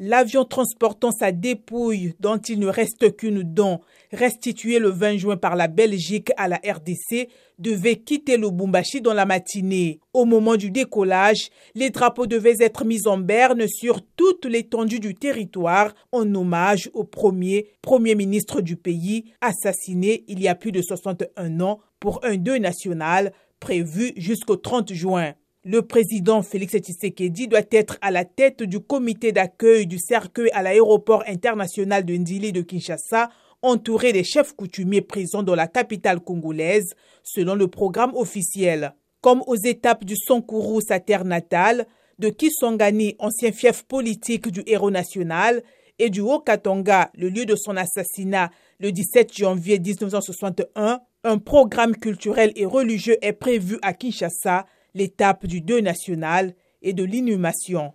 L'avion transportant sa dépouille, dont il ne reste qu'une dent, restituée le 20 juin par la Belgique à la RDC, devait quitter le Bumbashi dans la matinée. Au moment du décollage, les drapeaux devaient être mis en berne sur toute l'étendue du territoire en hommage au premier Premier ministre du pays, assassiné il y a plus de 61 ans pour un deuil national prévu jusqu'au 30 juin. Le président Félix Tshisekedi doit être à la tête du comité d'accueil du cercueil à l'aéroport international de Ndili de Kinshasa, entouré des chefs coutumiers présents dans la capitale congolaise, selon le programme officiel. Comme aux étapes du Sankourou, sa terre natale, de Kisongani, ancien fief politique du héros national, et du Haut-Katanga, le lieu de son assassinat le 17 janvier 1961, un programme culturel et religieux est prévu à Kinshasa l'étape du deuil national et de l'inhumation.